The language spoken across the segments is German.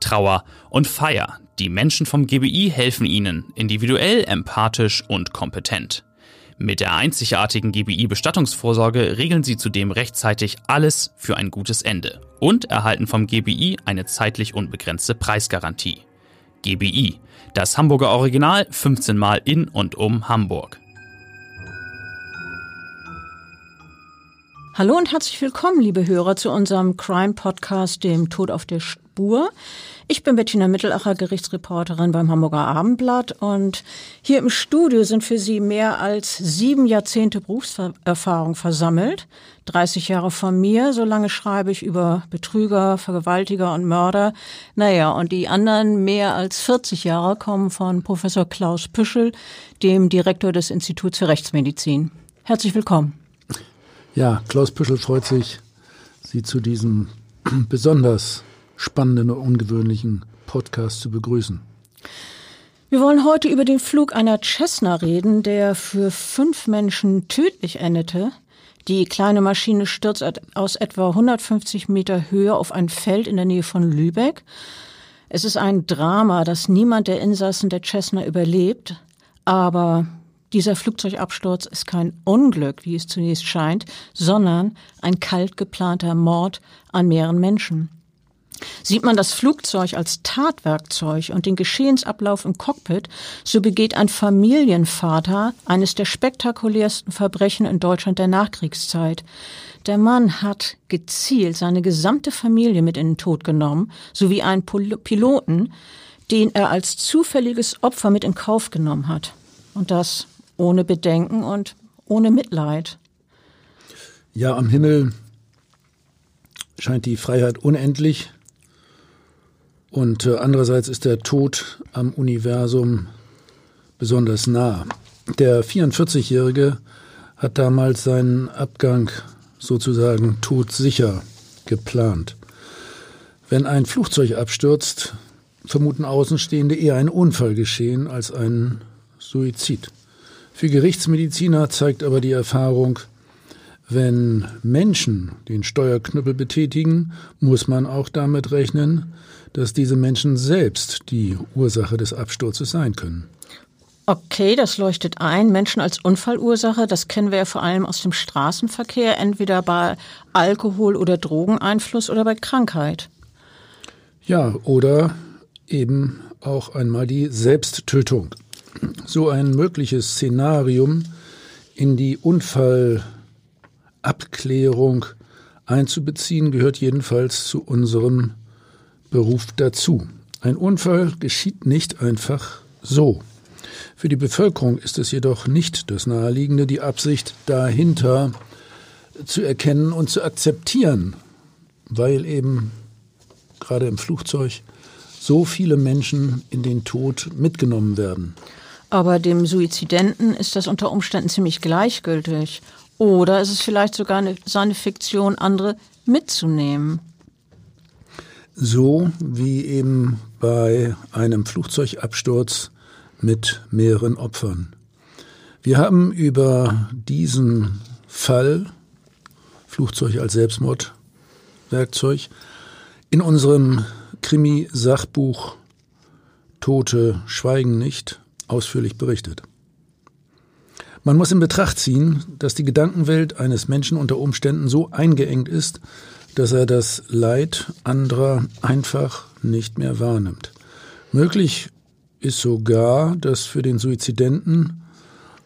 Trauer und Feier. Die Menschen vom GBI helfen Ihnen, individuell, empathisch und kompetent. Mit der einzigartigen GBI-Bestattungsvorsorge regeln Sie zudem rechtzeitig alles für ein gutes Ende und erhalten vom GBI eine zeitlich unbegrenzte Preisgarantie. GBI, das Hamburger Original 15 Mal in und um Hamburg. Hallo und herzlich willkommen, liebe Hörer, zu unserem Crime-Podcast, dem Tod auf der Spur. Ich bin Bettina Mittelacher, Gerichtsreporterin beim Hamburger Abendblatt und hier im Studio sind für Sie mehr als sieben Jahrzehnte Berufserfahrung versammelt. 30 Jahre von mir, so lange schreibe ich über Betrüger, Vergewaltiger und Mörder. Naja, und die anderen mehr als 40 Jahre kommen von Professor Klaus Püschel, dem Direktor des Instituts für Rechtsmedizin. Herzlich willkommen. Ja, Klaus Püschel freut sich, Sie zu diesem besonders spannenden und ungewöhnlichen Podcast zu begrüßen. Wir wollen heute über den Flug einer Cessna reden, der für fünf Menschen tödlich endete. Die kleine Maschine stürzt aus etwa 150 Meter Höhe auf ein Feld in der Nähe von Lübeck. Es ist ein Drama, dass niemand der Insassen der Cessna überlebt. Aber dieser Flugzeugabsturz ist kein Unglück, wie es zunächst scheint, sondern ein kalt geplanter Mord an mehreren Menschen. Sieht man das Flugzeug als Tatwerkzeug und den Geschehensablauf im Cockpit, so begeht ein Familienvater eines der spektakulärsten Verbrechen in Deutschland der Nachkriegszeit. Der Mann hat gezielt seine gesamte Familie mit in den Tod genommen, sowie einen Piloten, den er als zufälliges Opfer mit in Kauf genommen hat. Und das ohne Bedenken und ohne Mitleid. Ja, am Himmel scheint die Freiheit unendlich und äh, andererseits ist der Tod am Universum besonders nah. Der 44-Jährige hat damals seinen Abgang sozusagen todsicher geplant. Wenn ein Flugzeug abstürzt, vermuten Außenstehende eher ein Unfall geschehen als einen Suizid. Für Gerichtsmediziner zeigt aber die Erfahrung, wenn Menschen den Steuerknüppel betätigen, muss man auch damit rechnen, dass diese Menschen selbst die Ursache des Absturzes sein können. Okay, das leuchtet ein. Menschen als Unfallursache, das kennen wir ja vor allem aus dem Straßenverkehr, entweder bei Alkohol- oder Drogeneinfluss oder bei Krankheit. Ja, oder eben auch einmal die Selbsttötung so ein mögliches Szenarium in die Unfallabklärung einzubeziehen, gehört jedenfalls zu unserem Beruf dazu. Ein Unfall geschieht nicht einfach so. Für die Bevölkerung ist es jedoch nicht das Naheliegende, die Absicht dahinter zu erkennen und zu akzeptieren, weil eben gerade im Flugzeug so viele Menschen in den Tod mitgenommen werden. Aber dem Suizidenten ist das unter Umständen ziemlich gleichgültig. Oder ist es vielleicht sogar eine, seine Fiktion, andere mitzunehmen? So wie eben bei einem Flugzeugabsturz mit mehreren Opfern. Wir haben über diesen Fall, Flugzeug als Selbstmordwerkzeug, in unserem Krimi-Sachbuch Tote schweigen nicht ausführlich berichtet. Man muss in Betracht ziehen, dass die Gedankenwelt eines Menschen unter Umständen so eingeengt ist, dass er das Leid anderer einfach nicht mehr wahrnimmt. Möglich ist sogar, dass für den Suizidenten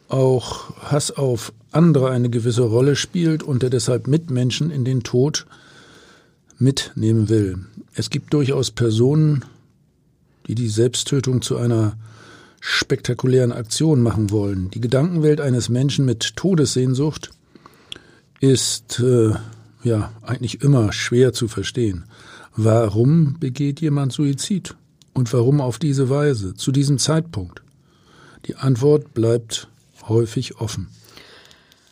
auch Hass auf andere eine gewisse Rolle spielt und er deshalb Mitmenschen in den Tod mitnehmen will. Es gibt durchaus Personen, die die Selbsttötung zu einer spektakulären Aktion machen wollen. Die Gedankenwelt eines Menschen mit Todessehnsucht ist äh, ja eigentlich immer schwer zu verstehen. Warum begeht jemand Suizid? Und warum auf diese Weise, zu diesem Zeitpunkt? Die Antwort bleibt häufig offen.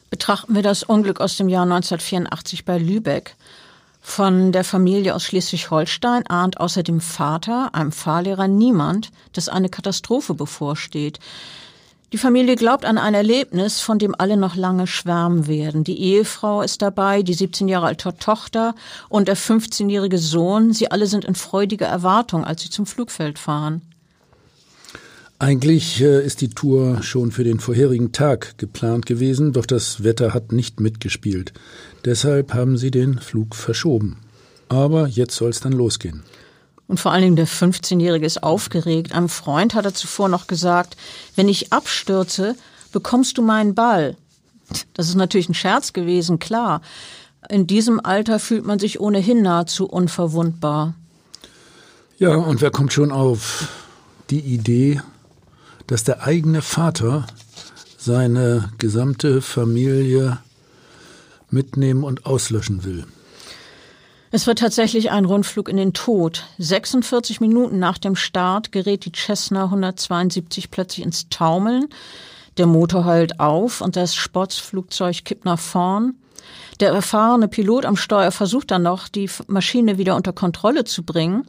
Betrachten wir das Unglück aus dem Jahr 1984 bei Lübeck. Von der Familie aus Schleswig-Holstein ahnt außer dem Vater, einem Fahrlehrer, niemand, dass eine Katastrophe bevorsteht. Die Familie glaubt an ein Erlebnis, von dem alle noch lange schwärmen werden. Die Ehefrau ist dabei, die 17 Jahre alte Tochter und der 15-jährige Sohn. Sie alle sind in freudiger Erwartung, als sie zum Flugfeld fahren. Eigentlich äh, ist die Tour schon für den vorherigen Tag geplant gewesen, doch das Wetter hat nicht mitgespielt. Deshalb haben sie den Flug verschoben. Aber jetzt soll es dann losgehen. Und vor allen Dingen der 15-Jährige ist aufgeregt. Einem Freund hat er zuvor noch gesagt, wenn ich abstürze, bekommst du meinen Ball. Das ist natürlich ein Scherz gewesen, klar. In diesem Alter fühlt man sich ohnehin nahezu unverwundbar. Ja, und wer kommt schon auf die Idee, dass der eigene Vater seine gesamte Familie mitnehmen und auslöschen will? Es wird tatsächlich ein Rundflug in den Tod. 46 Minuten nach dem Start gerät die Cessna 172 plötzlich ins Taumeln. Der Motor heult auf und das Sportsflugzeug kippt nach vorn. Der erfahrene Pilot am Steuer versucht dann noch, die Maschine wieder unter Kontrolle zu bringen.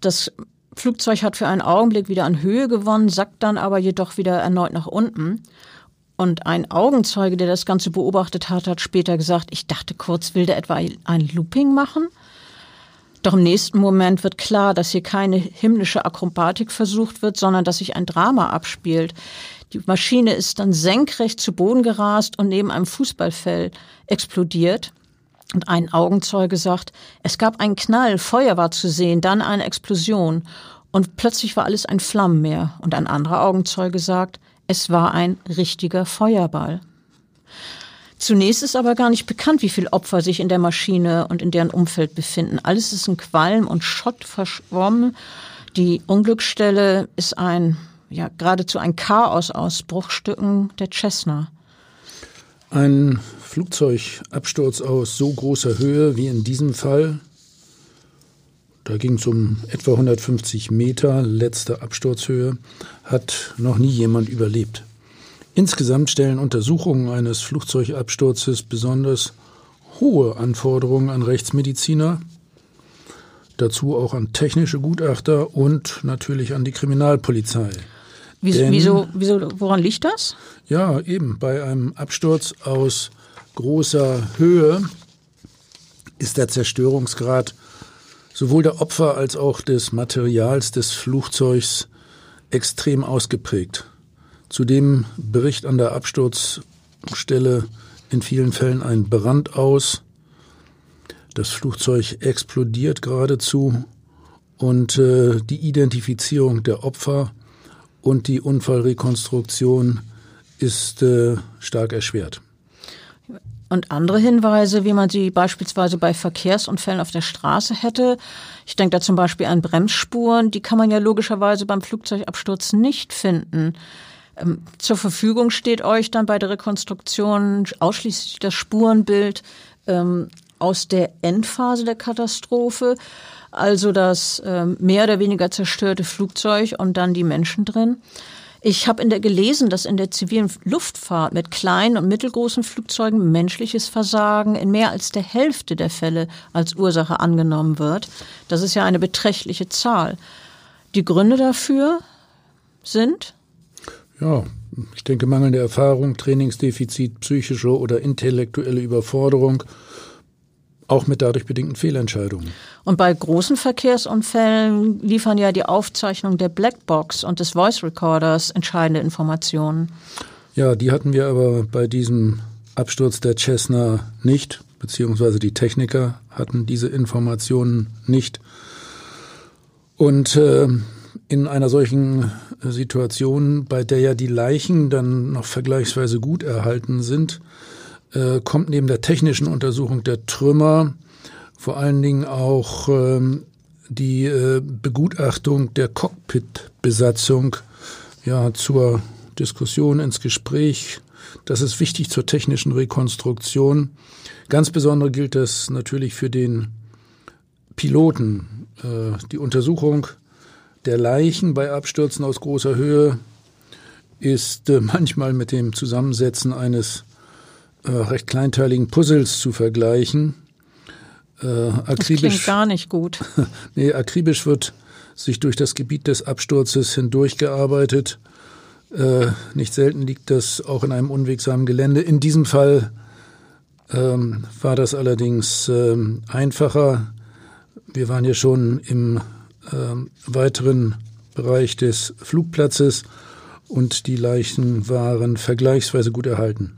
Das Flugzeug hat für einen Augenblick wieder an Höhe gewonnen, sackt dann aber jedoch wieder erneut nach unten. Und ein Augenzeuge, der das Ganze beobachtet hat, hat später gesagt, ich dachte kurz, will der etwa ein Looping machen? Doch im nächsten Moment wird klar, dass hier keine himmlische Akrobatik versucht wird, sondern dass sich ein Drama abspielt. Die Maschine ist dann senkrecht zu Boden gerast und neben einem Fußballfeld explodiert. Und ein Augenzeuge sagt, es gab einen Knall, Feuer war zu sehen, dann eine Explosion. Und plötzlich war alles ein Flammenmeer. Und ein anderer Augenzeuge sagt, es war ein richtiger Feuerball. Zunächst ist aber gar nicht bekannt, wie viele Opfer sich in der Maschine und in deren Umfeld befinden. Alles ist in Qualm und Schott verschwommen. Die Unglücksstelle ist ein, ja, geradezu ein Chaos aus Bruchstücken der Cessna. Ein Flugzeugabsturz aus so großer Höhe wie in diesem Fall da ging es um etwa 150 Meter, letzte Absturzhöhe, hat noch nie jemand überlebt. Insgesamt stellen Untersuchungen eines Flugzeugabsturzes besonders hohe Anforderungen an Rechtsmediziner, dazu auch an technische Gutachter und natürlich an die Kriminalpolizei. Wieso, Denn, wieso, wieso, woran liegt das? Ja, eben bei einem Absturz aus großer Höhe ist der Zerstörungsgrad sowohl der Opfer als auch des Materials des Flugzeugs extrem ausgeprägt. Zudem bricht an der Absturzstelle in vielen Fällen ein Brand aus. Das Flugzeug explodiert geradezu und äh, die Identifizierung der Opfer und die Unfallrekonstruktion ist äh, stark erschwert. Und andere Hinweise, wie man sie beispielsweise bei Verkehrsunfällen auf der Straße hätte. Ich denke da zum Beispiel an Bremsspuren, die kann man ja logischerweise beim Flugzeugabsturz nicht finden. Ähm, zur Verfügung steht euch dann bei der Rekonstruktion ausschließlich das Spurenbild ähm, aus der Endphase der Katastrophe, also das ähm, mehr oder weniger zerstörte Flugzeug und dann die Menschen drin. Ich habe in der gelesen, dass in der zivilen Luftfahrt mit kleinen und mittelgroßen Flugzeugen menschliches Versagen in mehr als der Hälfte der Fälle als Ursache angenommen wird. Das ist ja eine beträchtliche Zahl. Die Gründe dafür sind? Ja, ich denke mangelnde Erfahrung, Trainingsdefizit, psychische oder intellektuelle Überforderung auch mit dadurch bedingten Fehlentscheidungen. Und bei großen Verkehrsunfällen liefern ja die Aufzeichnung der Blackbox und des Voice Recorders entscheidende Informationen. Ja, die hatten wir aber bei diesem Absturz der Cessna nicht, beziehungsweise die Techniker hatten diese Informationen nicht. Und äh, in einer solchen Situation, bei der ja die Leichen dann noch vergleichsweise gut erhalten sind, äh, kommt neben der technischen Untersuchung der Trümmer vor allen Dingen auch ähm, die äh, Begutachtung der Cockpit-Besatzung ja, zur Diskussion ins Gespräch. Das ist wichtig zur technischen Rekonstruktion. Ganz besonders gilt das natürlich für den Piloten. Äh, die Untersuchung der Leichen bei Abstürzen aus großer Höhe ist äh, manchmal mit dem Zusammensetzen eines äh, recht kleinteiligen Puzzles zu vergleichen. Äh, akribisch, das klingt gar nicht gut. nee, akribisch wird sich durch das Gebiet des Absturzes hindurchgearbeitet. Äh, nicht selten liegt das auch in einem unwegsamen Gelände. In diesem Fall ähm, war das allerdings ähm, einfacher. Wir waren ja schon im ähm, weiteren Bereich des Flugplatzes und die Leichen waren vergleichsweise gut erhalten.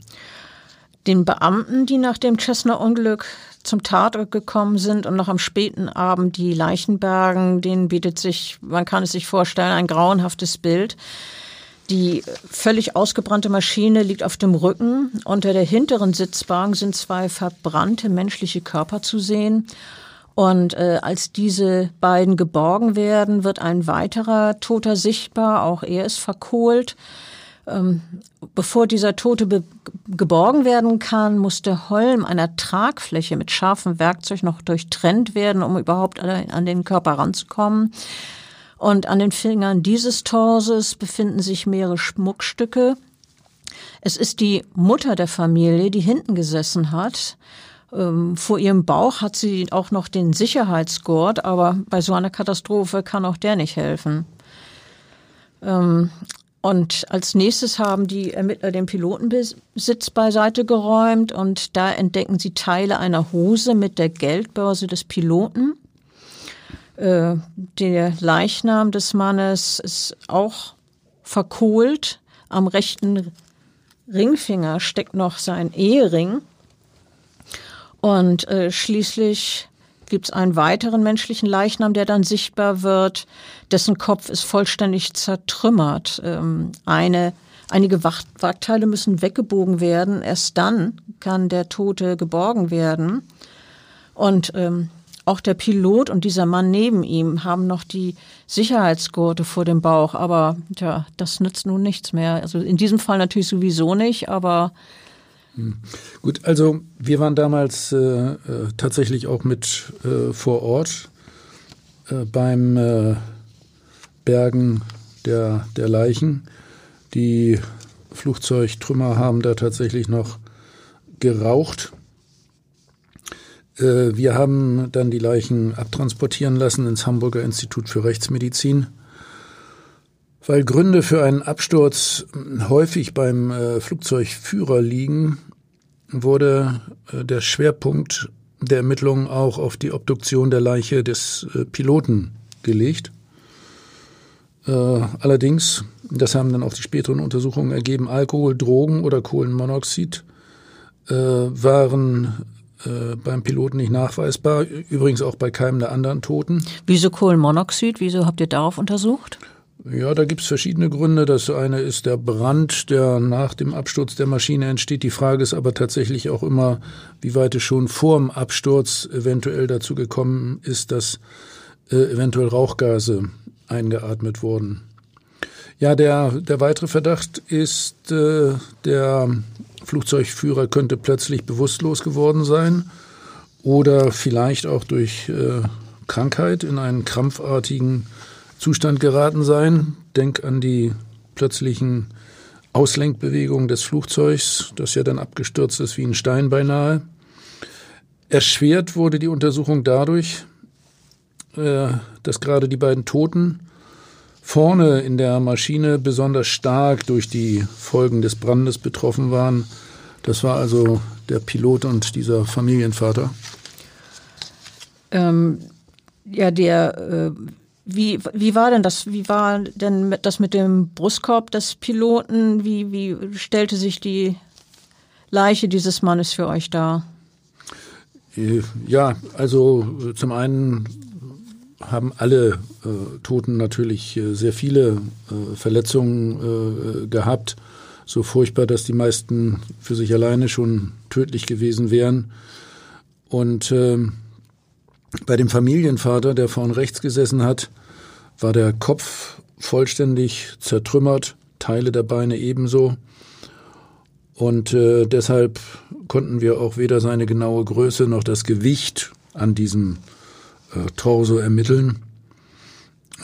Den Beamten, die nach dem Cessna-Unglück zum Tatort gekommen sind und noch am späten Abend die Leichen bergen, denen bietet sich, man kann es sich vorstellen, ein grauenhaftes Bild. Die völlig ausgebrannte Maschine liegt auf dem Rücken. Unter der hinteren Sitzbank sind zwei verbrannte menschliche Körper zu sehen. Und äh, als diese beiden geborgen werden, wird ein weiterer Toter sichtbar. Auch er ist verkohlt. Ähm, bevor dieser Tote geborgen werden kann, muss der Holm einer Tragfläche mit scharfem Werkzeug noch durchtrennt werden, um überhaupt an den Körper ranzukommen. Und an den Fingern dieses Torses befinden sich mehrere Schmuckstücke. Es ist die Mutter der Familie, die hinten gesessen hat. Ähm, vor ihrem Bauch hat sie auch noch den Sicherheitsgurt, aber bei so einer Katastrophe kann auch der nicht helfen. Ähm, und als nächstes haben die Ermittler den Pilotensitz beiseite geräumt und da entdecken sie Teile einer Hose mit der Geldbörse des Piloten. Äh, der Leichnam des Mannes ist auch verkohlt. Am rechten Ringfinger steckt noch sein Ehering. Und äh, schließlich gibt es einen weiteren menschlichen Leichnam, der dann sichtbar wird. Dessen Kopf ist vollständig zertrümmert. Ähm, eine, einige Wrackteile müssen weggebogen werden. Erst dann kann der Tote geborgen werden. Und ähm, auch der Pilot und dieser Mann neben ihm haben noch die Sicherheitsgurte vor dem Bauch, aber tja, das nützt nun nichts mehr. Also in diesem Fall natürlich sowieso nicht, aber hm. Gut, also wir waren damals äh, äh, tatsächlich auch mit äh, vor Ort äh, beim äh, Bergen der, der Leichen. Die Flugzeugtrümmer haben da tatsächlich noch geraucht. Äh, wir haben dann die Leichen abtransportieren lassen ins Hamburger Institut für Rechtsmedizin. Weil Gründe für einen Absturz häufig beim äh, Flugzeugführer liegen, wurde äh, der Schwerpunkt der Ermittlungen auch auf die Obduktion der Leiche des Piloten gelegt. Allerdings, das haben dann auch die späteren Untersuchungen ergeben, Alkohol, Drogen oder Kohlenmonoxid waren äh, beim Piloten nicht nachweisbar, übrigens auch bei keinem der anderen Toten. Wieso Kohlenmonoxid? Wieso habt ihr darauf untersucht? Ja, da gibt es verschiedene Gründe. Das eine ist der Brand, der nach dem Absturz der Maschine entsteht. Die Frage ist aber tatsächlich auch immer, wie weit es schon vor dem Absturz eventuell dazu gekommen ist, dass äh, eventuell Rauchgase eingeatmet wurden. Ja, der, der weitere Verdacht ist äh, der Flugzeugführer könnte plötzlich bewusstlos geworden sein oder vielleicht auch durch äh, Krankheit in einen krampfartigen Zustand geraten sein. Denk an die plötzlichen Auslenkbewegungen des Flugzeugs, das ja dann abgestürzt ist wie ein Stein beinahe. Erschwert wurde die Untersuchung dadurch, dass gerade die beiden Toten vorne in der Maschine besonders stark durch die Folgen des Brandes betroffen waren. Das war also der Pilot und dieser Familienvater. Ähm, ja, der, äh, wie, wie war denn das? Wie war denn das mit dem Brustkorb des Piloten? Wie, wie stellte sich die Leiche dieses Mannes für euch dar? Äh, ja, also zum einen haben alle äh, Toten natürlich äh, sehr viele äh, Verletzungen äh, gehabt. So furchtbar, dass die meisten für sich alleine schon tödlich gewesen wären. Und ähm, bei dem Familienvater, der vorn rechts gesessen hat, war der Kopf vollständig zertrümmert, Teile der Beine ebenso. Und äh, deshalb konnten wir auch weder seine genaue Größe noch das Gewicht an diesem Torso ermitteln.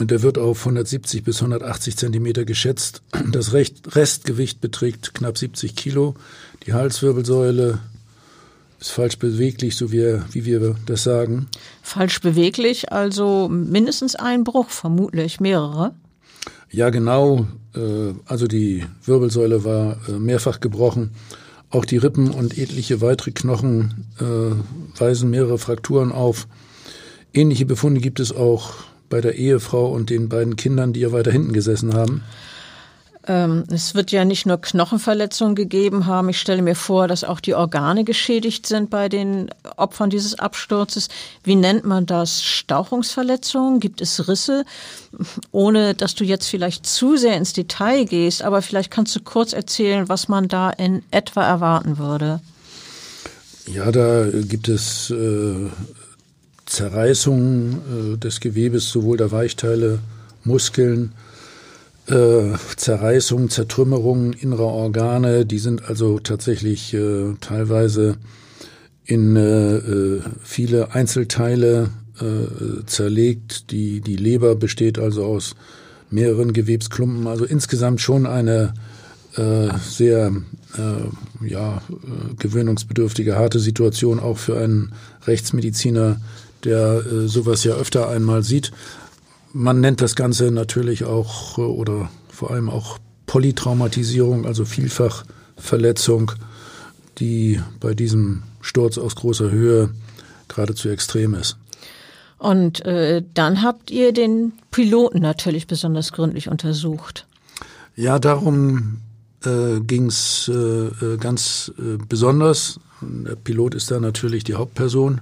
Der wird auf 170 bis 180 Zentimeter geschätzt. Das Restgewicht beträgt knapp 70 Kilo. Die Halswirbelsäule ist falsch beweglich, so wie, wie wir das sagen. Falsch beweglich, also mindestens ein Bruch, vermutlich mehrere. Ja, genau. Äh, also die Wirbelsäule war äh, mehrfach gebrochen. Auch die Rippen und etliche weitere Knochen äh, weisen mehrere Frakturen auf. Ähnliche Befunde gibt es auch bei der Ehefrau und den beiden Kindern, die ja weiter hinten gesessen haben? Ähm, es wird ja nicht nur Knochenverletzungen gegeben haben. Ich stelle mir vor, dass auch die Organe geschädigt sind bei den Opfern dieses Absturzes. Wie nennt man das? Stauchungsverletzungen? Gibt es Risse? Ohne, dass du jetzt vielleicht zu sehr ins Detail gehst, aber vielleicht kannst du kurz erzählen, was man da in etwa erwarten würde. Ja, da gibt es äh, Zerreißung äh, des Gewebes, sowohl der Weichteile, Muskeln, äh, Zerreißung, Zertrümmerung innerer Organe, die sind also tatsächlich äh, teilweise in äh, äh viele Einzelteile äh, zerlegt. Die, die Leber besteht also aus mehreren Gewebsklumpen, also insgesamt schon eine äh, sehr ja, gewöhnungsbedürftige, harte Situation auch für einen Rechtsmediziner, der äh, sowas ja öfter einmal sieht. Man nennt das Ganze natürlich auch äh, oder vor allem auch Polytraumatisierung, also Vielfachverletzung, die bei diesem Sturz aus großer Höhe geradezu extrem ist. Und äh, dann habt ihr den Piloten natürlich besonders gründlich untersucht. Ja, darum äh, ging es äh, äh, ganz äh, besonders. Der Pilot ist da natürlich die Hauptperson.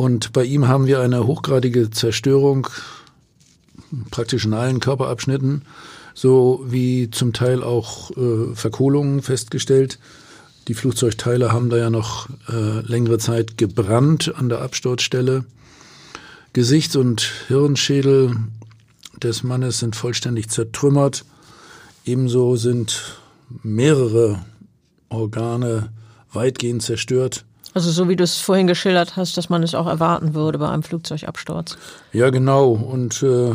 Und bei ihm haben wir eine hochgradige Zerstörung praktisch in allen Körperabschnitten, so wie zum Teil auch äh, Verkohlungen festgestellt. Die Flugzeugteile haben da ja noch äh, längere Zeit gebrannt an der Absturzstelle. Gesichts- und Hirnschädel des Mannes sind vollständig zertrümmert. Ebenso sind mehrere Organe weitgehend zerstört. Also so wie du es vorhin geschildert hast, dass man es auch erwarten würde bei einem Flugzeugabsturz. Ja, genau. Und äh,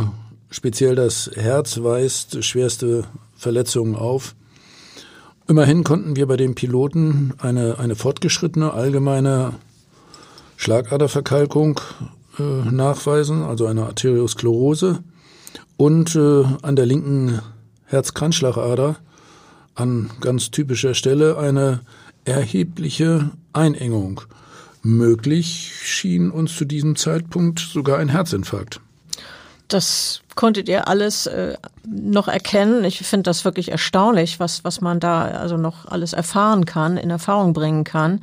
speziell das Herz weist schwerste Verletzungen auf. Immerhin konnten wir bei dem Piloten eine, eine fortgeschrittene allgemeine Schlagaderverkalkung äh, nachweisen, also eine Arteriosklerose. Und äh, an der linken Herzkranzschlagader an ganz typischer Stelle eine erhebliche Einengung. Möglich schien uns zu diesem Zeitpunkt sogar ein Herzinfarkt. Das konntet ihr alles äh, noch erkennen. Ich finde das wirklich erstaunlich, was, was man da also noch alles erfahren kann, in Erfahrung bringen kann.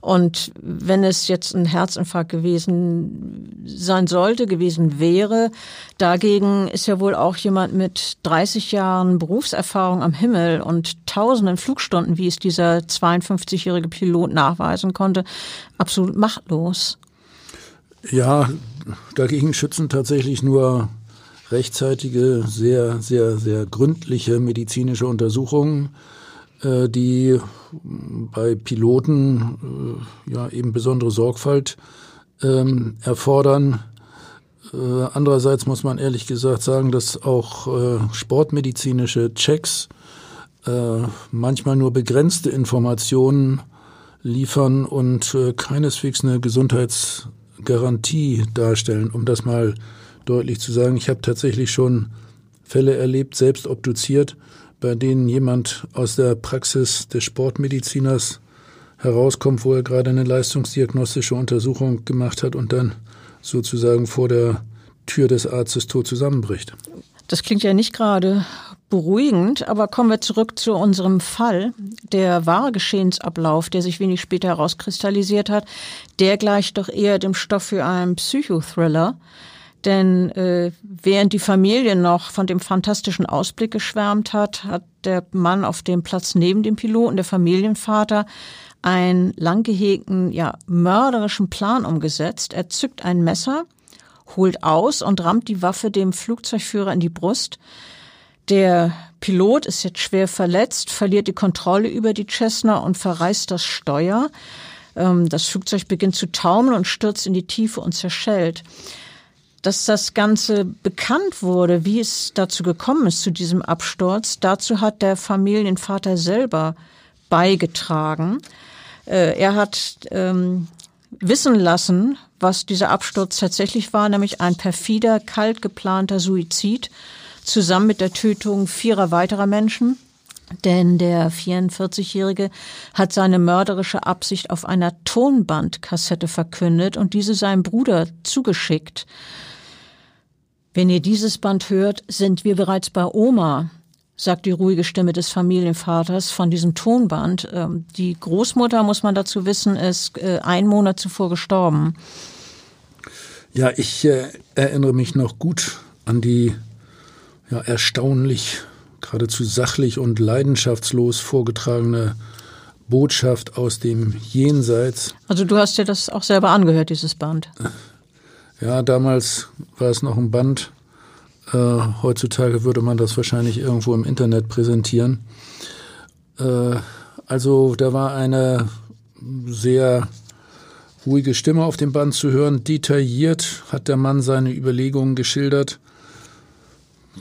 Und wenn es jetzt ein Herzinfarkt gewesen sein sollte, gewesen wäre, dagegen ist ja wohl auch jemand mit 30 Jahren Berufserfahrung am Himmel und tausenden Flugstunden, wie es dieser 52-jährige Pilot nachweisen konnte, absolut machtlos. Ja, dagegen schützen tatsächlich nur rechtzeitige, sehr, sehr, sehr gründliche medizinische Untersuchungen, äh, die bei Piloten äh, ja eben besondere Sorgfalt ähm, erfordern. Äh, andererseits muss man ehrlich gesagt sagen, dass auch äh, sportmedizinische Checks äh, manchmal nur begrenzte Informationen liefern und äh, keineswegs eine Gesundheitsgarantie darstellen, um das mal deutlich zu sagen. Ich habe tatsächlich schon Fälle erlebt, selbst obduziert, bei denen jemand aus der Praxis des Sportmediziners herauskommt, wo er gerade eine leistungsdiagnostische Untersuchung gemacht hat und dann sozusagen vor der Tür des Arztes tot zusammenbricht. Das klingt ja nicht gerade beruhigend, aber kommen wir zurück zu unserem Fall. Der wahre Geschehensablauf, der sich wenig später herauskristallisiert hat, der gleicht doch eher dem Stoff für einen Psychothriller. Denn äh, während die Familie noch von dem fantastischen Ausblick geschwärmt hat, hat der Mann auf dem Platz neben dem Piloten, der Familienvater, einen lang gehegten, ja, mörderischen Plan umgesetzt. Er zückt ein Messer, holt aus und rammt die Waffe dem Flugzeugführer in die Brust. Der Pilot ist jetzt schwer verletzt, verliert die Kontrolle über die Cessna und verreißt das Steuer. Ähm, das Flugzeug beginnt zu taumeln und stürzt in die Tiefe und zerschellt. Dass das Ganze bekannt wurde, wie es dazu gekommen ist, zu diesem Absturz, dazu hat der Familienvater selber beigetragen. Äh, er hat ähm, wissen lassen, was dieser Absturz tatsächlich war, nämlich ein perfider, kalt geplanter Suizid zusammen mit der Tötung vierer weiterer Menschen. Denn der 44-Jährige hat seine mörderische Absicht auf einer Tonbandkassette verkündet und diese seinem Bruder zugeschickt. Wenn ihr dieses Band hört, sind wir bereits bei Oma, sagt die ruhige Stimme des Familienvaters von diesem Tonband. Ähm, die Großmutter, muss man dazu wissen, ist äh, ein Monat zuvor gestorben. Ja, ich äh, erinnere mich noch gut an die ja, erstaunlich, geradezu sachlich und leidenschaftslos vorgetragene Botschaft aus dem Jenseits. Also du hast dir das auch selber angehört, dieses Band. Ja, damals war es noch ein Band, äh, heutzutage würde man das wahrscheinlich irgendwo im Internet präsentieren. Äh, also da war eine sehr ruhige Stimme auf dem Band zu hören. Detailliert hat der Mann seine Überlegungen geschildert,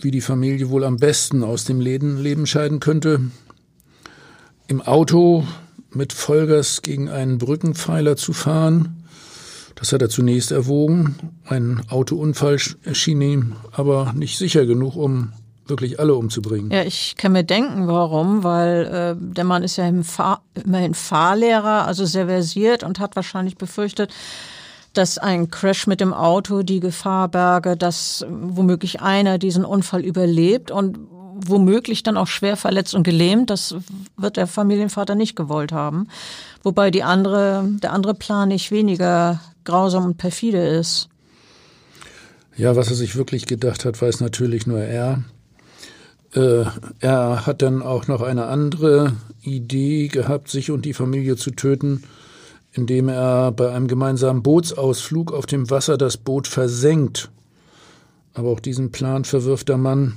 wie die Familie wohl am besten aus dem Leben scheiden könnte. Im Auto mit Vollgas gegen einen Brückenpfeiler zu fahren, das hat er zunächst erwogen. Ein Autounfall erschien ihm aber nicht sicher genug, um wirklich alle umzubringen. Ja, ich kann mir denken, warum, weil äh, der Mann ist ja Fahr immerhin Fahrlehrer, also sehr versiert und hat wahrscheinlich befürchtet, dass ein Crash mit dem Auto die Gefahr berge, dass womöglich einer diesen Unfall überlebt und womöglich dann auch schwer verletzt und gelähmt. Das wird der Familienvater nicht gewollt haben. Wobei die andere, der andere Plan nicht weniger grausam und perfide ist. Ja, was er sich wirklich gedacht hat, weiß natürlich nur er. Äh, er hat dann auch noch eine andere Idee gehabt, sich und die Familie zu töten, indem er bei einem gemeinsamen Bootsausflug auf dem Wasser das Boot versenkt. Aber auch diesen Plan verwirft der Mann.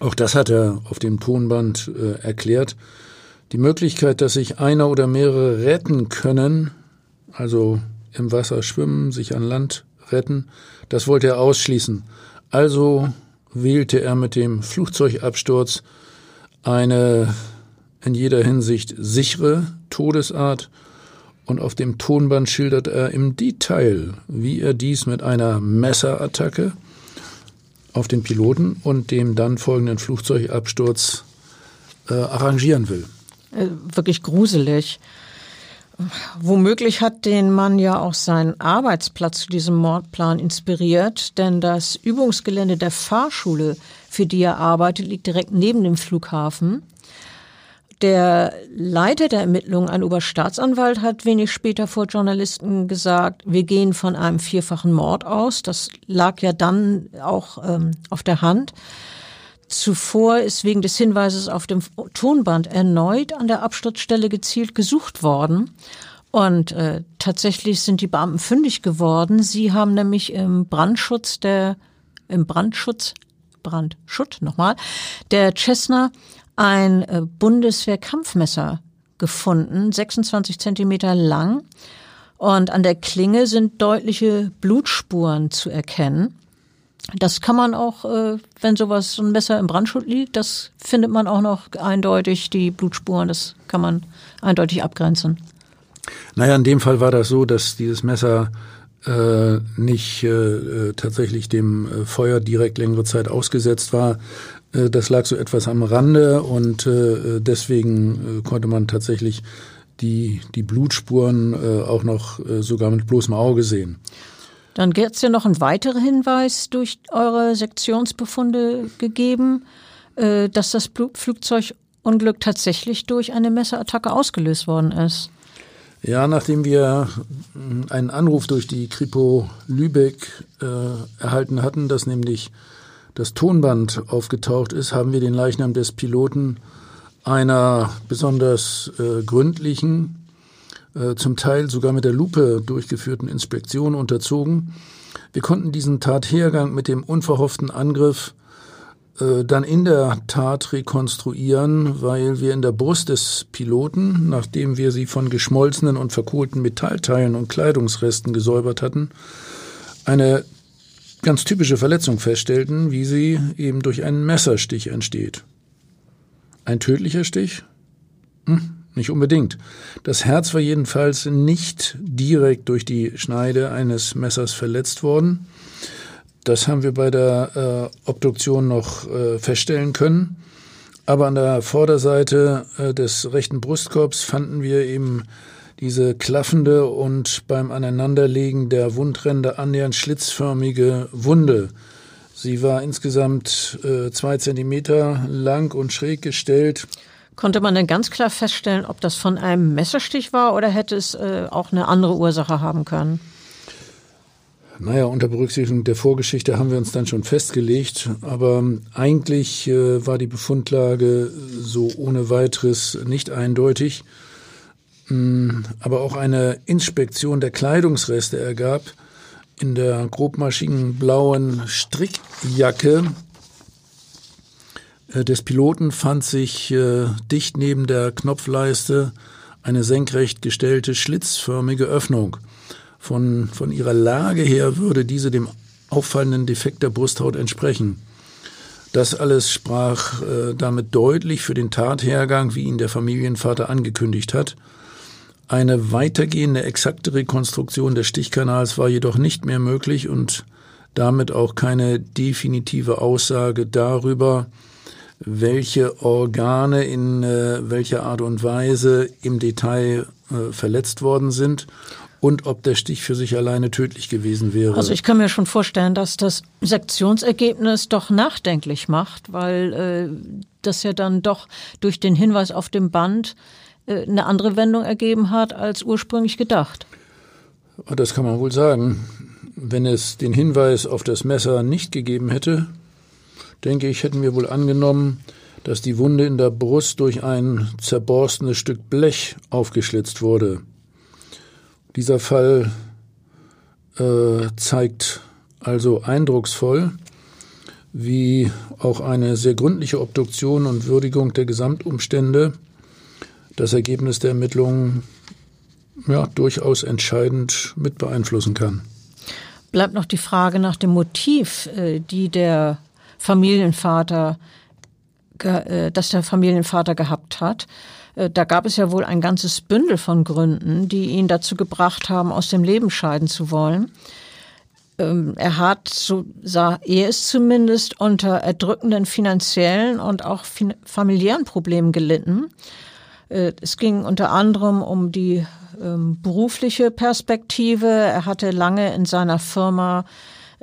Auch das hat er auf dem Tonband äh, erklärt. Die Möglichkeit, dass sich einer oder mehrere retten können, also im Wasser schwimmen, sich an Land retten. Das wollte er ausschließen. Also wählte er mit dem Flugzeugabsturz eine in jeder Hinsicht sichere Todesart und auf dem Tonband schildert er im Detail, wie er dies mit einer Messerattacke auf den Piloten und dem dann folgenden Flugzeugabsturz äh, arrangieren will. Äh, wirklich gruselig. Womöglich hat den Mann ja auch sein Arbeitsplatz zu diesem Mordplan inspiriert, denn das Übungsgelände der Fahrschule, für die er arbeitet, liegt direkt neben dem Flughafen. Der Leiter der Ermittlungen, ein Oberstaatsanwalt, hat wenig später vor Journalisten gesagt, wir gehen von einem vierfachen Mord aus. Das lag ja dann auch ähm, auf der Hand. Zuvor ist wegen des Hinweises auf dem Tonband erneut an der Absturzstelle gezielt gesucht worden. Und äh, tatsächlich sind die Beamten fündig geworden. Sie haben nämlich im Brandschutz der, im Brandschutz, Brandschutt nochmal, der Cessna ein äh, Bundeswehrkampfmesser gefunden, 26 Zentimeter lang. Und an der Klinge sind deutliche Blutspuren zu erkennen. Das kann man auch, äh, wenn sowas, so ein Messer im Brandschutt liegt, das findet man auch noch eindeutig, die Blutspuren, das kann man eindeutig abgrenzen. Naja, in dem Fall war das so, dass dieses Messer äh, nicht äh, tatsächlich dem äh, Feuer direkt längere Zeit ausgesetzt war. Äh, das lag so etwas am Rande und äh, deswegen äh, konnte man tatsächlich die, die Blutspuren äh, auch noch äh, sogar mit bloßem Auge sehen. Dann gibt es ja noch einen weiteren Hinweis durch eure Sektionsbefunde gegeben, äh, dass das Flugzeugunglück tatsächlich durch eine Messerattacke ausgelöst worden ist. Ja, nachdem wir äh, einen Anruf durch die Kripo Lübeck äh, erhalten hatten, dass nämlich das Tonband aufgetaucht ist, haben wir den Leichnam des Piloten einer besonders äh, gründlichen äh, zum Teil sogar mit der Lupe durchgeführten Inspektion unterzogen. Wir konnten diesen Tathergang mit dem unverhofften Angriff äh, dann in der Tat rekonstruieren, weil wir in der Brust des Piloten, nachdem wir sie von geschmolzenen und verkohlten Metallteilen und Kleidungsresten gesäubert hatten, eine ganz typische Verletzung feststellten, wie sie eben durch einen Messerstich entsteht. Ein tödlicher Stich? Hm, nicht unbedingt. Das Herz war jedenfalls nicht direkt durch die Schneide eines Messers verletzt worden. Das haben wir bei der äh, Obduktion noch äh, feststellen können. Aber an der Vorderseite äh, des rechten Brustkorbs fanden wir eben diese klaffende und beim Aneinanderlegen der Wundränder annähernd schlitzförmige Wunde. Sie war insgesamt äh, zwei Zentimeter lang und schräg gestellt. Konnte man denn ganz klar feststellen, ob das von einem Messerstich war oder hätte es äh, auch eine andere Ursache haben können? Naja, unter Berücksichtigung der Vorgeschichte haben wir uns dann schon festgelegt, aber eigentlich äh, war die Befundlage so ohne weiteres nicht eindeutig. Mm, aber auch eine Inspektion der Kleidungsreste ergab, in der grobmaschigen blauen Strickjacke des Piloten fand sich äh, dicht neben der Knopfleiste eine senkrecht gestellte schlitzförmige Öffnung. Von, von ihrer Lage her würde diese dem auffallenden Defekt der Brusthaut entsprechen. Das alles sprach äh, damit deutlich für den Tathergang, wie ihn der Familienvater angekündigt hat. Eine weitergehende exakte Rekonstruktion des Stichkanals war jedoch nicht mehr möglich und damit auch keine definitive Aussage darüber, welche Organe in äh, welcher Art und Weise im Detail äh, verletzt worden sind und ob der Stich für sich alleine tödlich gewesen wäre. Also ich kann mir schon vorstellen, dass das Sektionsergebnis doch nachdenklich macht, weil äh, das ja dann doch durch den Hinweis auf dem Band äh, eine andere Wendung ergeben hat als ursprünglich gedacht. Das kann man wohl sagen. Wenn es den Hinweis auf das Messer nicht gegeben hätte, denke ich, hätten wir wohl angenommen, dass die Wunde in der Brust durch ein zerborstenes Stück Blech aufgeschlitzt wurde. Dieser Fall äh, zeigt also eindrucksvoll, wie auch eine sehr gründliche Obduktion und Würdigung der Gesamtumstände das Ergebnis der Ermittlungen ja, durchaus entscheidend mit beeinflussen kann. Bleibt noch die Frage nach dem Motiv, äh, die der Familienvater, äh, das der Familienvater gehabt hat. Äh, da gab es ja wohl ein ganzes Bündel von Gründen, die ihn dazu gebracht haben, aus dem Leben scheiden zu wollen. Ähm, er hat, so sah er es zumindest, unter erdrückenden finanziellen und auch familiären Problemen gelitten. Äh, es ging unter anderem um die ähm, berufliche Perspektive. Er hatte lange in seiner Firma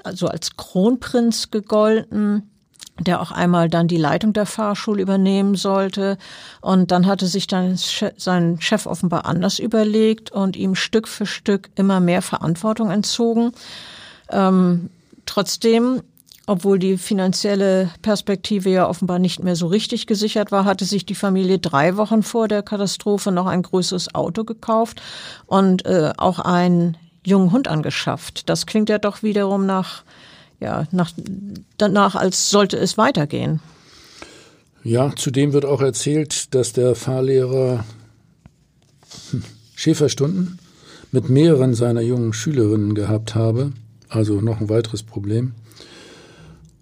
also als Kronprinz gegolten der auch einmal dann die Leitung der Fahrschule übernehmen sollte. Und dann hatte sich dann sein Chef offenbar anders überlegt und ihm Stück für Stück immer mehr Verantwortung entzogen. Ähm, trotzdem obwohl die finanzielle Perspektive ja offenbar nicht mehr so richtig gesichert war, hatte sich die Familie drei Wochen vor der Katastrophe noch ein größeres Auto gekauft und äh, auch einen jungen Hund angeschafft. Das klingt ja doch wiederum nach, ja, nach, danach, als sollte es weitergehen. Ja, zudem wird auch erzählt, dass der Fahrlehrer Schäferstunden mit mehreren seiner jungen Schülerinnen gehabt habe. Also noch ein weiteres Problem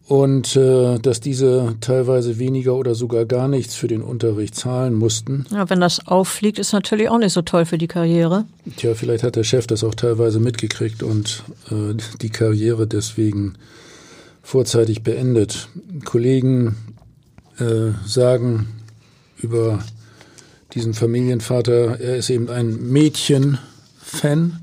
und äh, dass diese teilweise weniger oder sogar gar nichts für den Unterricht zahlen mussten. Ja, wenn das auffliegt, ist natürlich auch nicht so toll für die Karriere. Tja, vielleicht hat der Chef das auch teilweise mitgekriegt und äh, die Karriere deswegen vorzeitig beendet. Kollegen äh, sagen über diesen Familienvater, er ist eben ein Mädchen-Fan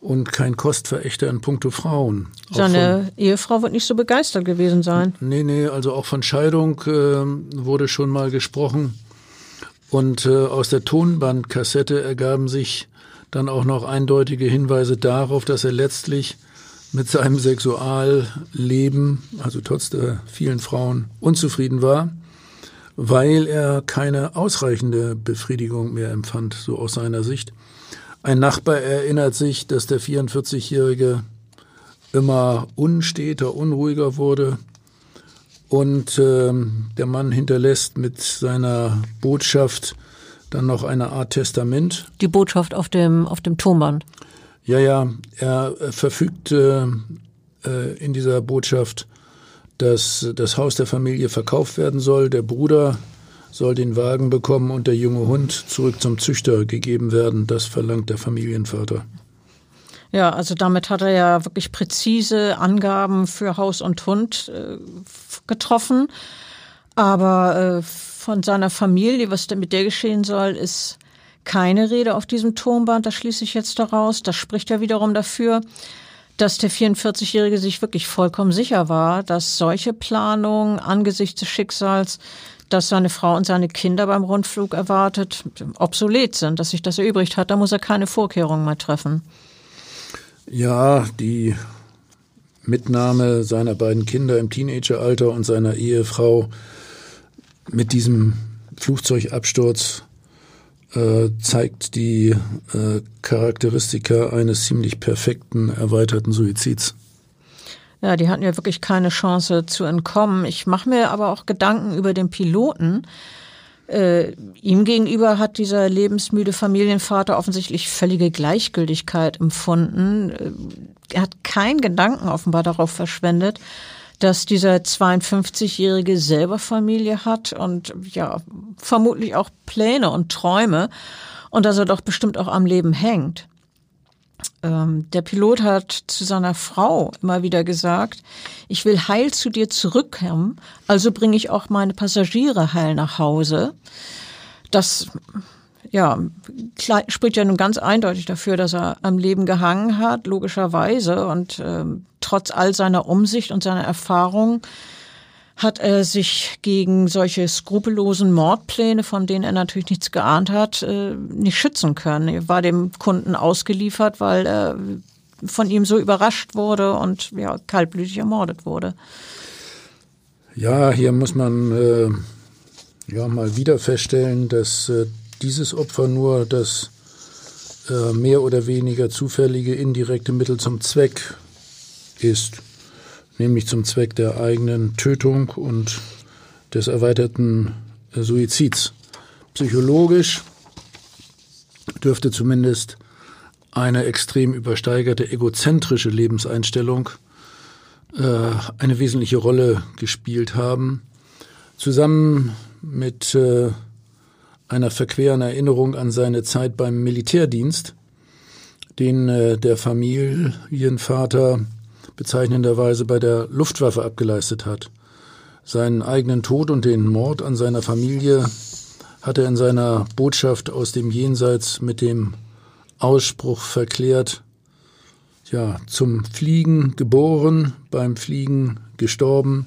und kein Kostverächter in puncto Frauen. Seine von, Ehefrau wird nicht so begeistert gewesen sein. Nee, nee, also auch von Scheidung äh, wurde schon mal gesprochen. Und äh, aus der Tonbandkassette ergaben sich dann auch noch eindeutige Hinweise darauf, dass er letztlich mit seinem Sexualleben, also trotz der vielen Frauen, unzufrieden war, weil er keine ausreichende Befriedigung mehr empfand, so aus seiner Sicht. Ein Nachbar erinnert sich, dass der 44-Jährige immer unsteter, unruhiger wurde und äh, der Mann hinterlässt mit seiner Botschaft dann noch eine Art Testament. Die Botschaft auf dem, auf dem Tonband. Ja, ja, er verfügt äh, äh, in dieser Botschaft, dass das Haus der Familie verkauft werden soll. Der Bruder soll den Wagen bekommen und der junge Hund zurück zum Züchter gegeben werden. Das verlangt der Familienvater. Ja, also damit hat er ja wirklich präzise Angaben für Haus und Hund äh, getroffen. Aber äh, von seiner Familie, was mit der geschehen soll, ist keine Rede auf diesem Tonband. Das schließe ich jetzt daraus. Das spricht ja wiederum dafür, dass der 44-Jährige sich wirklich vollkommen sicher war, dass solche Planungen angesichts des Schicksals, dass seine Frau und seine Kinder beim Rundflug erwartet, obsolet sind, dass sich das erübrigt hat. Da muss er keine Vorkehrungen mehr treffen. Ja, die Mitnahme seiner beiden Kinder im Teenageralter und seiner Ehefrau mit diesem Flugzeugabsturz äh, zeigt die äh, Charakteristika eines ziemlich perfekten erweiterten Suizids. Ja, die hatten ja wirklich keine Chance zu entkommen. Ich mache mir aber auch Gedanken über den Piloten. Äh, ihm gegenüber hat dieser lebensmüde Familienvater offensichtlich völlige Gleichgültigkeit empfunden. Äh, er hat keinen Gedanken offenbar darauf verschwendet, dass dieser 52-Jährige selber Familie hat und ja, vermutlich auch Pläne und Träume und dass er doch bestimmt auch am Leben hängt. Ähm, der Pilot hat zu seiner Frau immer wieder gesagt, ich will heil zu dir zurückkommen, also bringe ich auch meine Passagiere heil nach Hause. Das ja, spricht ja nun ganz eindeutig dafür, dass er am Leben gehangen hat, logischerweise. Und ähm, trotz all seiner Umsicht und seiner Erfahrung hat er sich gegen solche skrupellosen Mordpläne, von denen er natürlich nichts geahnt hat, äh, nicht schützen können. Er war dem Kunden ausgeliefert, weil er von ihm so überrascht wurde und ja, kaltblütig ermordet wurde. Ja, hier muss man äh, ja mal wieder feststellen, dass äh, dieses Opfer nur das äh, mehr oder weniger zufällige indirekte Mittel zum Zweck ist, nämlich zum Zweck der eigenen Tötung und des erweiterten Suizids. Psychologisch dürfte zumindest eine extrem übersteigerte egozentrische Lebenseinstellung äh, eine wesentliche Rolle gespielt haben, zusammen mit äh, einer verqueren Erinnerung an seine Zeit beim Militärdienst, den äh, der Familienvater bezeichnenderweise bei der Luftwaffe abgeleistet hat. Seinen eigenen Tod und den Mord an seiner Familie hat er in seiner Botschaft aus dem Jenseits mit dem Ausspruch verklärt, ja, zum Fliegen geboren, beim Fliegen gestorben,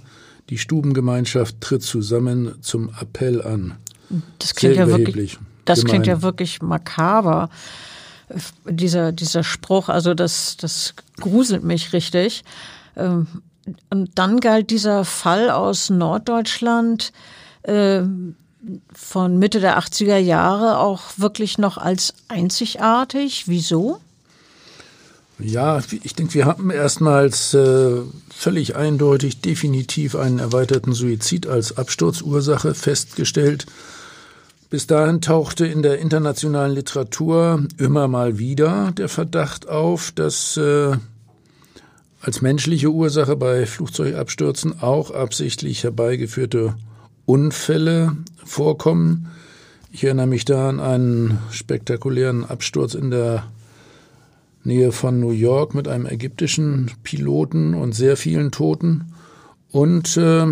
die Stubengemeinschaft tritt zusammen zum Appell an. Das klingt ja wirklich, das klingt ja wirklich makaber. Dieser, dieser Spruch, also das, das gruselt mich richtig. Ähm, und dann galt dieser Fall aus Norddeutschland äh, von Mitte der 80er Jahre auch wirklich noch als einzigartig. Wieso? Ja, ich denke, wir haben erstmals äh, völlig eindeutig definitiv einen erweiterten Suizid als Absturzursache festgestellt. Bis dahin tauchte in der internationalen Literatur immer mal wieder der Verdacht auf, dass äh, als menschliche Ursache bei Flugzeugabstürzen auch absichtlich herbeigeführte Unfälle vorkommen. Ich erinnere mich da an einen spektakulären Absturz in der Nähe von New York mit einem ägyptischen Piloten und sehr vielen Toten. Und äh,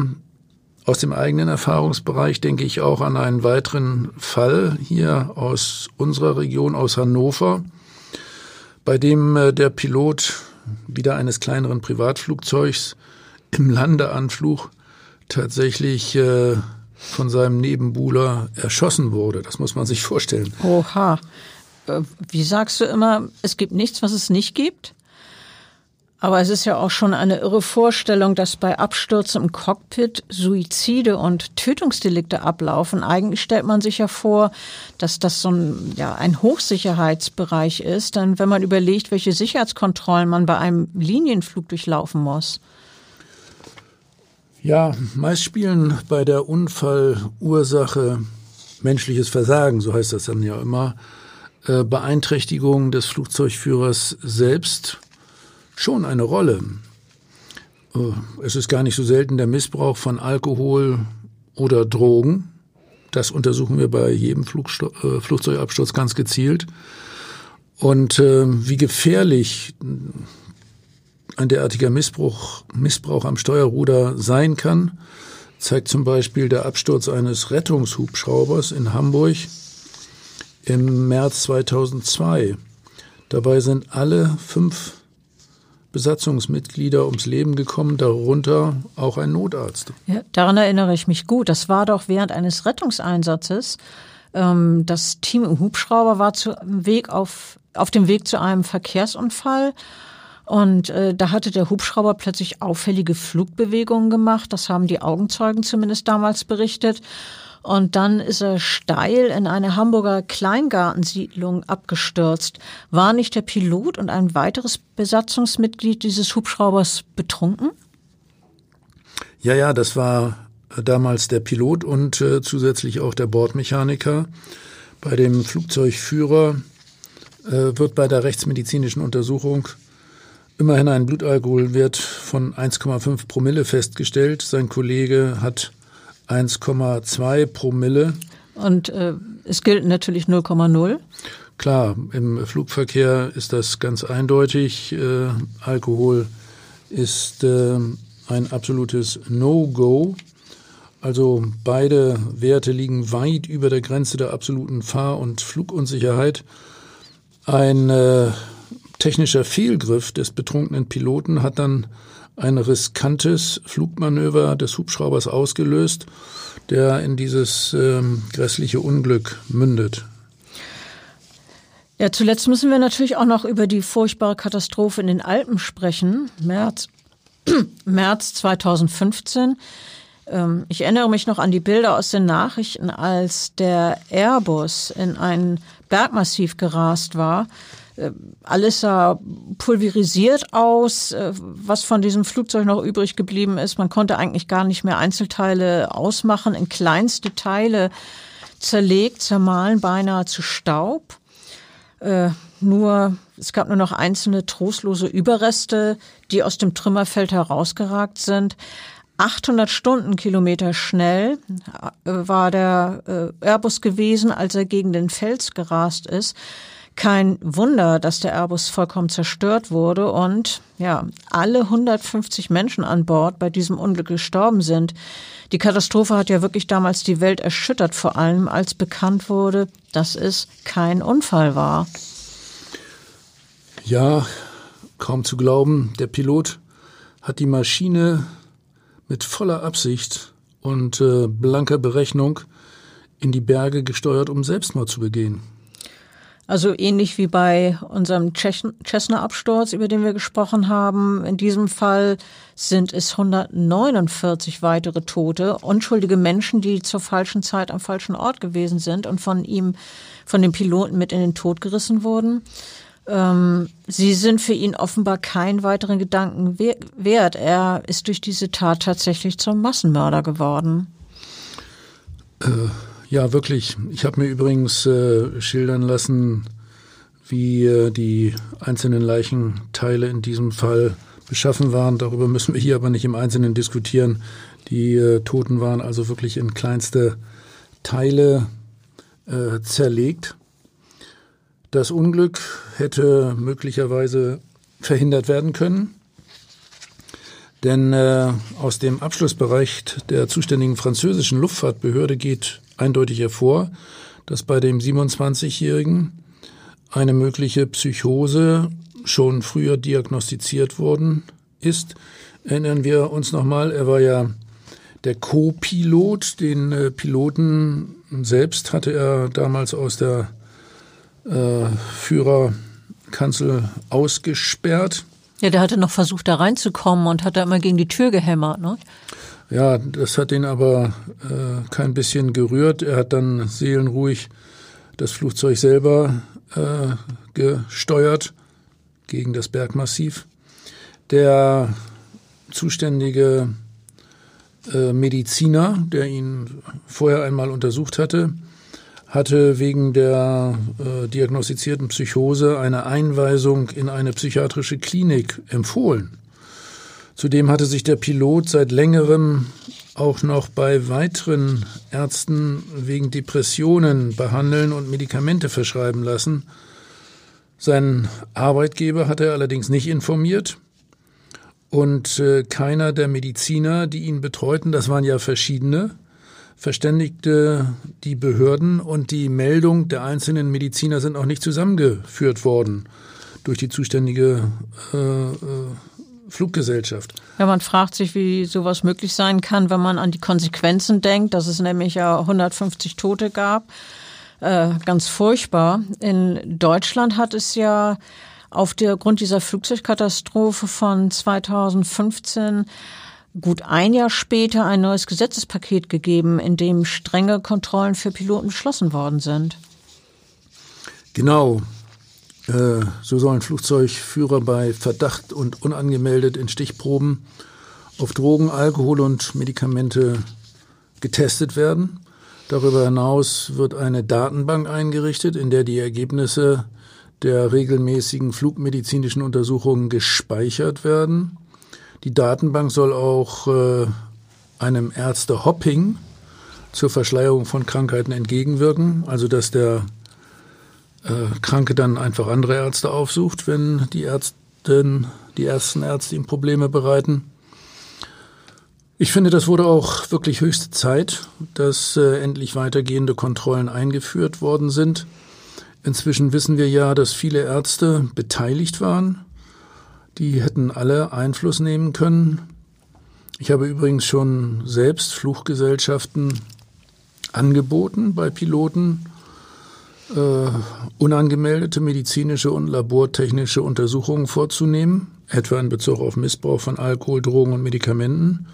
aus dem eigenen Erfahrungsbereich denke ich auch an einen weiteren Fall hier aus unserer Region, aus Hannover, bei dem äh, der Pilot wieder eines kleineren Privatflugzeugs im Landeanflug tatsächlich äh, von seinem Nebenbuhler erschossen wurde. Das muss man sich vorstellen. Oha. Äh, wie sagst du immer, es gibt nichts, was es nicht gibt? Aber es ist ja auch schon eine irre Vorstellung, dass bei Abstürzen im Cockpit Suizide und Tötungsdelikte ablaufen. Eigentlich stellt man sich ja vor, dass das so ein, ja, ein Hochsicherheitsbereich ist. Denn wenn man überlegt, welche Sicherheitskontrollen man bei einem Linienflug durchlaufen muss. Ja, meist spielen bei der Unfallursache menschliches Versagen, so heißt das dann ja immer, äh, Beeinträchtigung des Flugzeugführers selbst schon eine Rolle. Äh, es ist gar nicht so selten der Missbrauch von Alkohol oder Drogen. Das untersuchen wir bei jedem Flugsto äh, Flugzeugabsturz ganz gezielt. Und äh, wie gefährlich ein derartiger Missbrauch, Missbrauch am Steuerruder sein kann, zeigt zum Beispiel der Absturz eines Rettungshubschraubers in Hamburg im März 2002. Dabei sind alle fünf Besatzungsmitglieder ums Leben gekommen, darunter auch ein Notarzt. Ja, daran erinnere ich mich gut. Das war doch während eines Rettungseinsatzes. Ähm, das Team im Hubschrauber war zu Weg auf, auf dem Weg zu einem Verkehrsunfall. Und äh, da hatte der Hubschrauber plötzlich auffällige Flugbewegungen gemacht. Das haben die Augenzeugen zumindest damals berichtet. Und dann ist er steil in eine Hamburger Kleingartensiedlung abgestürzt. War nicht der Pilot und ein weiteres Besatzungsmitglied dieses Hubschraubers betrunken? Ja, ja, das war damals der Pilot und äh, zusätzlich auch der Bordmechaniker. Bei dem Flugzeugführer äh, wird bei der rechtsmedizinischen Untersuchung immerhin ein Blutalkoholwert von 1,5 Promille festgestellt. Sein Kollege hat 1,2 Promille. Und äh, es gilt natürlich 0,0. Klar, im Flugverkehr ist das ganz eindeutig. Äh, Alkohol ist äh, ein absolutes No-Go. Also beide Werte liegen weit über der Grenze der absoluten Fahr- und Flugunsicherheit. Ein äh, technischer Fehlgriff des betrunkenen Piloten hat dann ein riskantes Flugmanöver des Hubschraubers ausgelöst, der in dieses ähm, grässliche Unglück mündet. Ja, zuletzt müssen wir natürlich auch noch über die furchtbare Katastrophe in den Alpen sprechen. März, März 2015. Ähm, ich erinnere mich noch an die Bilder aus den Nachrichten, als der Airbus in ein Bergmassiv gerast war. Äh, alles sah pulverisiert aus, äh, was von diesem Flugzeug noch übrig geblieben ist. Man konnte eigentlich gar nicht mehr Einzelteile ausmachen, in kleinste Teile zerlegt, zermahlen, beinahe zu Staub. Äh, nur, es gab nur noch einzelne trostlose Überreste, die aus dem Trümmerfeld herausgeragt sind. 800 Stundenkilometer schnell war der Airbus gewesen, als er gegen den Fels gerast ist. Kein Wunder, dass der Airbus vollkommen zerstört wurde und ja, alle 150 Menschen an Bord bei diesem Unglück gestorben sind. Die Katastrophe hat ja wirklich damals die Welt erschüttert, vor allem als bekannt wurde, dass es kein Unfall war. Ja, kaum zu glauben, der Pilot hat die Maschine mit voller Absicht und äh, blanker Berechnung in die Berge gesteuert, um Selbstmord zu begehen. Also ähnlich wie bei unserem Cessna-Absturz, über den wir gesprochen haben. In diesem Fall sind es 149 weitere Tote, unschuldige Menschen, die zur falschen Zeit am falschen Ort gewesen sind und von ihm, von dem Piloten mit in den Tod gerissen wurden. Ähm, sie sind für ihn offenbar keinen weiteren Gedanken wert. Er ist durch diese Tat tatsächlich zum Massenmörder geworden. Äh ja, wirklich. Ich habe mir übrigens äh, schildern lassen, wie äh, die einzelnen Leichenteile in diesem Fall beschaffen waren. Darüber müssen wir hier aber nicht im Einzelnen diskutieren. Die äh, Toten waren also wirklich in kleinste Teile äh, zerlegt. Das Unglück hätte möglicherweise verhindert werden können. Denn äh, aus dem Abschlussbereich der zuständigen französischen Luftfahrtbehörde geht eindeutig hervor, dass bei dem 27-Jährigen eine mögliche Psychose schon früher diagnostiziert worden ist. Erinnern wir uns nochmal, er war ja der Co-Pilot, den äh, Piloten selbst hatte er damals aus der äh, Führerkanzel ausgesperrt. Ja, der hatte noch versucht, da reinzukommen und hat da immer gegen die Tür gehämmert, ne? Ja, das hat ihn aber äh, kein bisschen gerührt. Er hat dann seelenruhig das Flugzeug selber äh, gesteuert gegen das Bergmassiv. Der zuständige äh, Mediziner, der ihn vorher einmal untersucht hatte, hatte wegen der äh, diagnostizierten Psychose eine Einweisung in eine psychiatrische Klinik empfohlen. Zudem hatte sich der Pilot seit längerem auch noch bei weiteren Ärzten wegen Depressionen behandeln und Medikamente verschreiben lassen. Sein Arbeitgeber hat er allerdings nicht informiert. Und äh, keiner der Mediziner, die ihn betreuten, das waren ja verschiedene, verständigte die Behörden und die Meldung der einzelnen Mediziner sind auch nicht zusammengeführt worden durch die zuständige äh, äh, Fluggesellschaft. Ja, man fragt sich, wie sowas möglich sein kann, wenn man an die Konsequenzen denkt, dass es nämlich ja 150 Tote gab. Äh, ganz furchtbar. In Deutschland hat es ja auf der Grund dieser Flugzeugkatastrophe von 2015 gut ein Jahr später ein neues Gesetzespaket gegeben, in dem strenge Kontrollen für Piloten beschlossen worden sind. Genau. Äh, so sollen Flugzeugführer bei Verdacht und unangemeldet in Stichproben auf Drogen, Alkohol und Medikamente getestet werden. Darüber hinaus wird eine Datenbank eingerichtet, in der die Ergebnisse der regelmäßigen flugmedizinischen Untersuchungen gespeichert werden. Die Datenbank soll auch äh, einem Ärzte-Hopping zur Verschleierung von Krankheiten entgegenwirken, also dass der äh, Kranke dann einfach andere Ärzte aufsucht, wenn die Ärztin, die ersten Ärzte ihm Probleme bereiten. Ich finde, das wurde auch wirklich höchste Zeit, dass äh, endlich weitergehende Kontrollen eingeführt worden sind. Inzwischen wissen wir ja, dass viele Ärzte beteiligt waren. Die hätten alle Einfluss nehmen können. Ich habe übrigens schon selbst Fluggesellschaften angeboten bei Piloten, äh, unangemeldete medizinische und labortechnische Untersuchungen vorzunehmen, etwa in Bezug auf Missbrauch von Alkohol, Drogen und Medikamenten.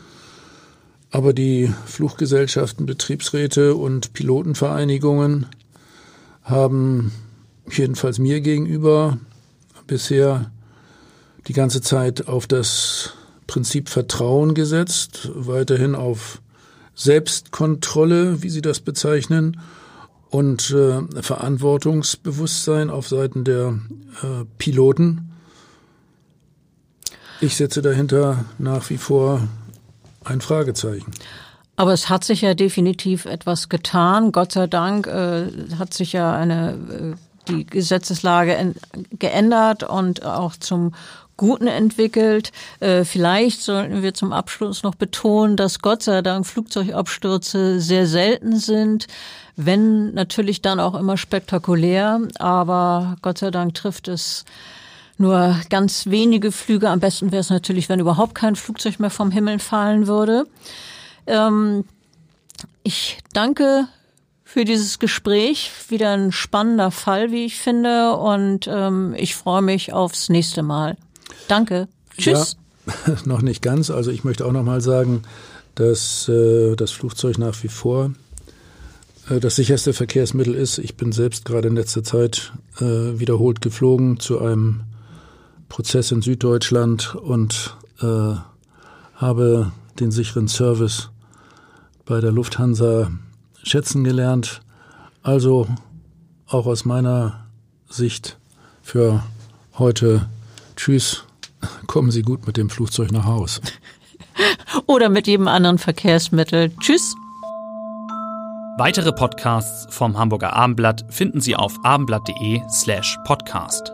Aber die Fluggesellschaften, Betriebsräte und Pilotenvereinigungen haben jedenfalls mir gegenüber bisher die ganze Zeit auf das Prinzip Vertrauen gesetzt, weiterhin auf Selbstkontrolle, wie Sie das bezeichnen, und äh, Verantwortungsbewusstsein auf Seiten der äh, Piloten. Ich setze dahinter nach wie vor ein Fragezeichen. Aber es hat sich ja definitiv etwas getan. Gott sei Dank äh, hat sich ja eine äh, die Gesetzeslage geändert und auch zum Guten entwickelt. Äh, vielleicht sollten wir zum Abschluss noch betonen, dass Gott sei Dank Flugzeugabstürze sehr selten sind, wenn natürlich dann auch immer spektakulär, aber Gott sei Dank trifft es nur ganz wenige Flüge. Am besten wäre es natürlich, wenn überhaupt kein Flugzeug mehr vom Himmel fallen würde. Ähm, ich danke für dieses Gespräch. Wieder ein spannender Fall, wie ich finde. Und ähm, ich freue mich aufs nächste Mal. Danke. Tschüss. Ja, noch nicht ganz. Also ich möchte auch noch mal sagen, dass äh, das Flugzeug nach wie vor äh, das sicherste Verkehrsmittel ist. Ich bin selbst gerade in letzter Zeit äh, wiederholt geflogen zu einem Prozess in Süddeutschland und äh, habe den sicheren Service bei der Lufthansa schätzen gelernt. Also auch aus meiner Sicht für heute Tschüss, kommen Sie gut mit dem Flugzeug nach Haus. Oder mit jedem anderen Verkehrsmittel. Tschüss. Weitere Podcasts vom Hamburger Abendblatt finden Sie auf abendblatt.de slash podcast.